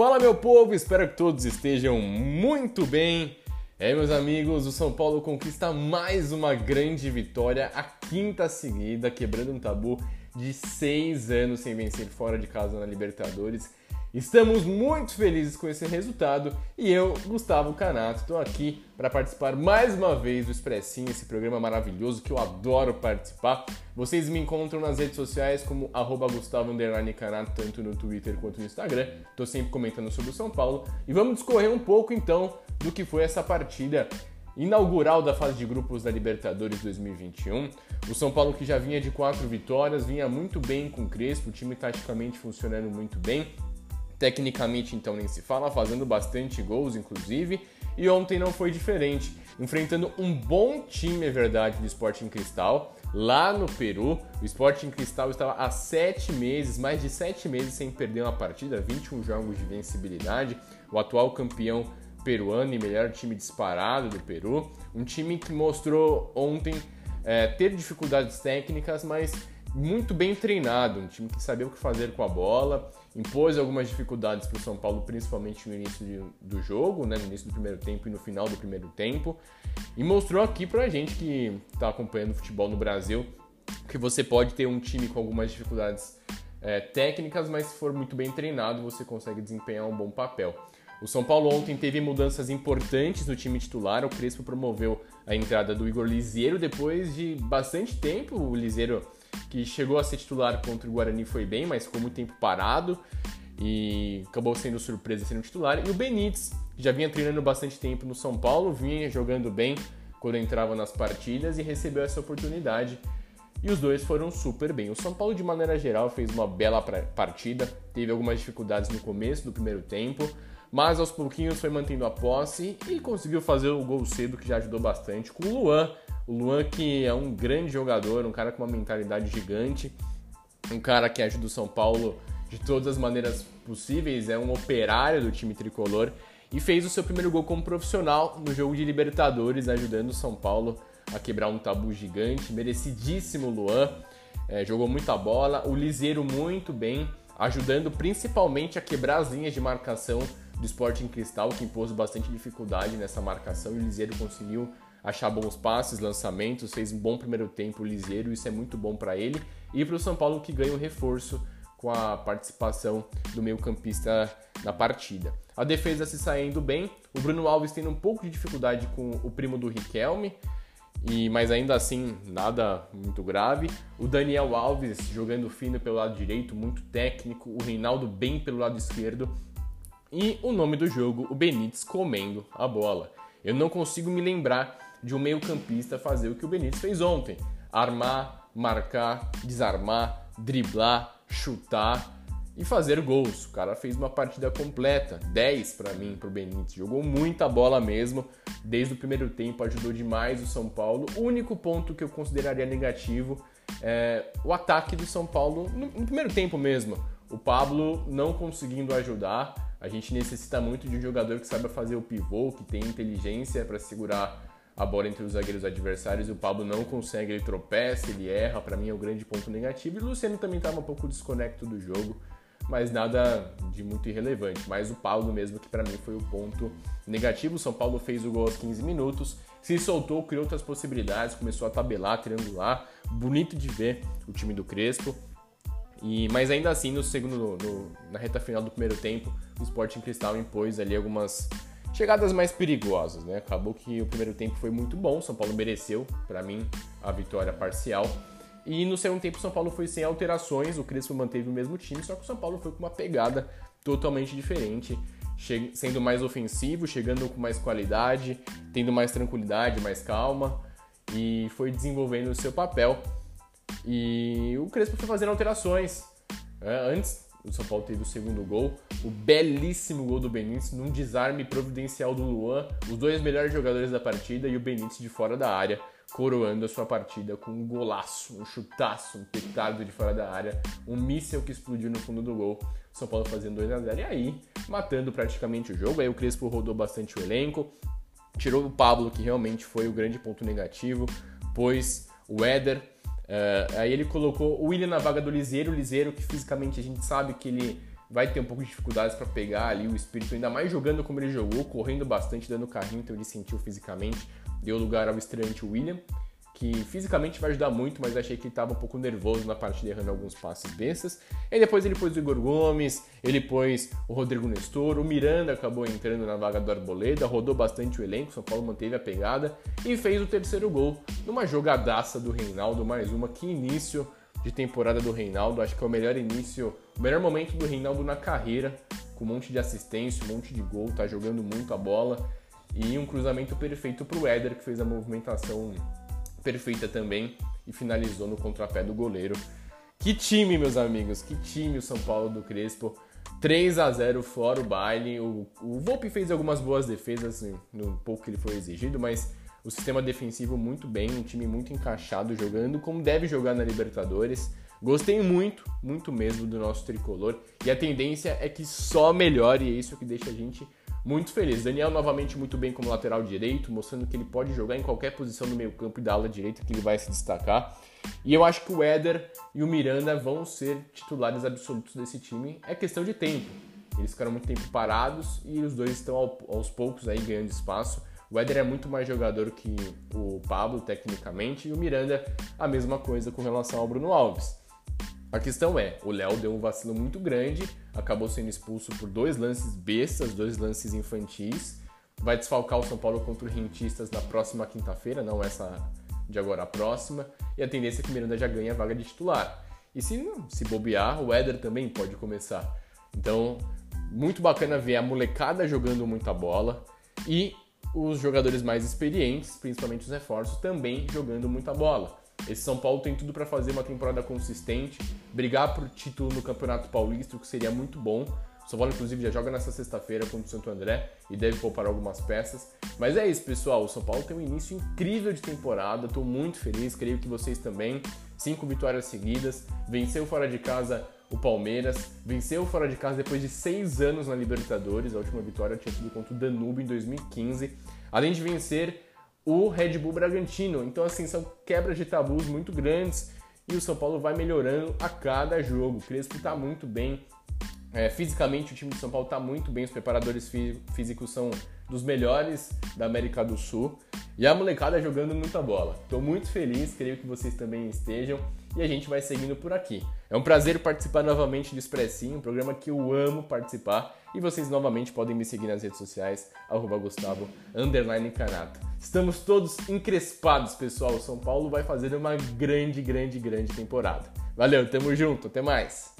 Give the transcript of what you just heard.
Fala meu povo, espero que todos estejam muito bem. É, meus amigos, o São Paulo conquista mais uma grande vitória, a quinta seguida, quebrando um tabu de seis anos sem vencer fora de casa na Libertadores. Estamos muito felizes com esse resultado e eu, Gustavo Canato, estou aqui para participar mais uma vez do Expressinho, esse programa maravilhoso que eu adoro participar. Vocês me encontram nas redes sociais como arroba Gustavo Canato, tanto no Twitter quanto no Instagram. Estou sempre comentando sobre o São Paulo e vamos discorrer um pouco então do que foi essa partida inaugural da fase de grupos da Libertadores 2021. O São Paulo que já vinha de quatro vitórias, vinha muito bem com o Crespo, o time taticamente funcionando muito bem. Tecnicamente, então, nem se fala, fazendo bastante gols, inclusive. E ontem não foi diferente, enfrentando um bom time, é verdade, do Sporting Cristal, lá no Peru. O Sporting Cristal estava há sete meses, mais de sete meses sem perder uma partida, 21 jogos de vencibilidade. O atual campeão peruano e melhor time disparado do Peru. Um time que mostrou ontem é, ter dificuldades técnicas, mas muito bem treinado, um time que sabia o que fazer com a bola, impôs algumas dificuldades para o São Paulo, principalmente no início de, do jogo, né, no início do primeiro tempo e no final do primeiro tempo, e mostrou aqui para a gente que está acompanhando o futebol no Brasil que você pode ter um time com algumas dificuldades é, técnicas, mas se for muito bem treinado, você consegue desempenhar um bom papel. O São Paulo ontem teve mudanças importantes no time titular. O Crespo promoveu a entrada do Igor Liseiro depois de bastante tempo. O Liseiro que chegou a ser titular contra o Guarani foi bem, mas ficou muito tempo parado e acabou sendo surpresa sendo titular. E o Benítez, que já vinha treinando bastante tempo no São Paulo, vinha jogando bem quando entrava nas partidas e recebeu essa oportunidade. E os dois foram super bem. O São Paulo, de maneira geral, fez uma bela partida, teve algumas dificuldades no começo do primeiro tempo, mas aos pouquinhos foi mantendo a posse e conseguiu fazer o gol cedo, que já ajudou bastante, com o Luan o Luan, que é um grande jogador, um cara com uma mentalidade gigante, um cara que ajuda o São Paulo de todas as maneiras possíveis, é um operário do time tricolor e fez o seu primeiro gol como profissional no jogo de Libertadores, ajudando o São Paulo a quebrar um tabu gigante. Merecidíssimo Luan, é, jogou muita bola, o Liseiro muito bem, ajudando principalmente a quebrar as linhas de marcação do Sporting Cristal, que impôs bastante dificuldade nessa marcação e o Liseiro conseguiu achar bons passes, lançamentos, fez um bom primeiro tempo o Liseiro, isso é muito bom para ele e para o São Paulo que ganha um reforço com a participação do meio-campista na partida. A defesa se saindo bem, o Bruno Alves tendo um pouco de dificuldade com o primo do Riquelme, e mas ainda assim nada muito grave. O Daniel Alves jogando fino pelo lado direito, muito técnico, o Reinaldo bem pelo lado esquerdo e o nome do jogo, o Benítez comendo a bola. Eu não consigo me lembrar de um meio-campista fazer o que o Benítez fez ontem: armar, marcar, desarmar, driblar, chutar e fazer gols. O cara fez uma partida completa, 10 para mim pro Benítez. Jogou muita bola mesmo, desde o primeiro tempo ajudou demais o São Paulo. O único ponto que eu consideraria negativo é o ataque do São Paulo no, no primeiro tempo mesmo. O Pablo não conseguindo ajudar. A gente necessita muito de um jogador que saiba fazer o pivô, que tem inteligência para segurar a bola entre os zagueiros adversários o Pablo não consegue, ele tropeça, ele erra, para mim é o um grande ponto negativo. E o Luciano também estava um pouco desconecto do jogo, mas nada de muito irrelevante. Mas o Pablo mesmo que para mim foi o ponto negativo. O São Paulo fez o gol aos 15 minutos, se soltou, criou outras possibilidades, começou a tabelar, triangular, bonito de ver o time do Crespo. E, mas ainda assim, no segundo, no, na reta final do primeiro tempo, o Sporting Cristal impôs ali algumas chegadas mais perigosas, né? Acabou que o primeiro tempo foi muito bom, o São Paulo mereceu, para mim, a vitória parcial. E no segundo tempo o São Paulo foi sem alterações, o Crespo manteve o mesmo time, só que o São Paulo foi com uma pegada totalmente diferente, sendo mais ofensivo, chegando com mais qualidade, tendo mais tranquilidade, mais calma e foi desenvolvendo o seu papel. E o Crespo foi fazendo alterações. É, antes o São Paulo teve o segundo gol, o belíssimo gol do Benítez num desarme providencial do Luan, os dois melhores jogadores da partida e o Benítez de fora da área, coroando a sua partida com um golaço, um chutaço, um petardo de fora da área, um míssel que explodiu no fundo do gol. São Paulo fazendo 2 a 0 e aí matando praticamente o jogo. Aí o Crespo rodou bastante o elenco, tirou o Pablo, que realmente foi o grande ponto negativo, pois o Éder Uh, aí ele colocou o William na vaga do Liseiro, o Liseiro que fisicamente a gente sabe que ele vai ter um pouco de dificuldades para pegar ali o espírito, ainda mais jogando como ele jogou, correndo bastante, dando carrinho, então ele sentiu fisicamente, deu lugar ao estreante William que fisicamente vai ajudar muito, mas achei que ele estava um pouco nervoso na partida, errando alguns passes bestas. E depois ele pôs o Igor Gomes, ele pôs o Rodrigo Nestor, o Miranda acabou entrando na vaga do Arboleda, rodou bastante o elenco, São Paulo manteve a pegada e fez o terceiro gol numa jogadaça do Reinaldo, mais uma. Que início de temporada do Reinaldo, acho que é o melhor início, o melhor momento do Reinaldo na carreira, com um monte de assistência, um monte de gol, tá jogando muito a bola e um cruzamento perfeito para o Éder, que fez a movimentação perfeita também e finalizou no contrapé do goleiro. Que time, meus amigos, que time o São Paulo do Crespo. 3 a 0 fora o baile. O, o Volpe fez algumas boas defesas assim, no pouco que ele foi exigido, mas o sistema defensivo muito bem, um time muito encaixado jogando como deve jogar na Libertadores. Gostei muito, muito mesmo do nosso tricolor e a tendência é que só melhore e é isso que deixa a gente muito feliz. Daniel novamente muito bem como lateral direito, mostrando que ele pode jogar em qualquer posição no meio campo e da ala direita que ele vai se destacar. E eu acho que o Éder e o Miranda vão ser titulares absolutos desse time. É questão de tempo. Eles ficaram muito tempo parados e os dois estão aos poucos aí ganhando espaço. O Éder é muito mais jogador que o Pablo, tecnicamente, e o Miranda a mesma coisa com relação ao Bruno Alves. A questão é, o Léo deu um vacilo muito grande, acabou sendo expulso por dois lances bestas, dois lances infantis. Vai desfalcar o São Paulo contra o Rentistas na próxima quinta-feira, não essa de agora a próxima. E a tendência é que o Miranda já ganhe a vaga de titular. E se, se bobear, o Éder também pode começar. Então, muito bacana ver a molecada jogando muita bola e os jogadores mais experientes, principalmente os reforços, também jogando muita bola. Esse São Paulo tem tudo para fazer uma temporada consistente, brigar por título no Campeonato Paulista, o que seria muito bom. O São Paulo, inclusive, já joga nessa sexta-feira contra o Santo André e deve poupar algumas peças. Mas é isso, pessoal. O São Paulo tem um início incrível de temporada. Estou muito feliz, creio que vocês também. Cinco vitórias seguidas, venceu fora de casa o Palmeiras, venceu fora de casa depois de seis anos na Libertadores. A última vitória tinha sido contra o Danube em 2015. Além de vencer o Red Bull Bragantino. Então, assim, são quebras de tabus muito grandes e o São Paulo vai melhorando a cada jogo. O Crespo está muito bem. É, fisicamente, o time do São Paulo está muito bem. Os preparadores fí físicos são dos melhores da América do Sul. E a molecada jogando muita bola. Estou muito feliz, creio que vocês também estejam. E a gente vai seguindo por aqui. É um prazer participar novamente do Expressinho, um programa que eu amo participar. E vocês novamente podem me seguir nas redes sociais, arroba Gustavo, Canato. Estamos todos encrespados, pessoal. O São Paulo vai fazer uma grande, grande, grande temporada. Valeu, tamo junto, até mais!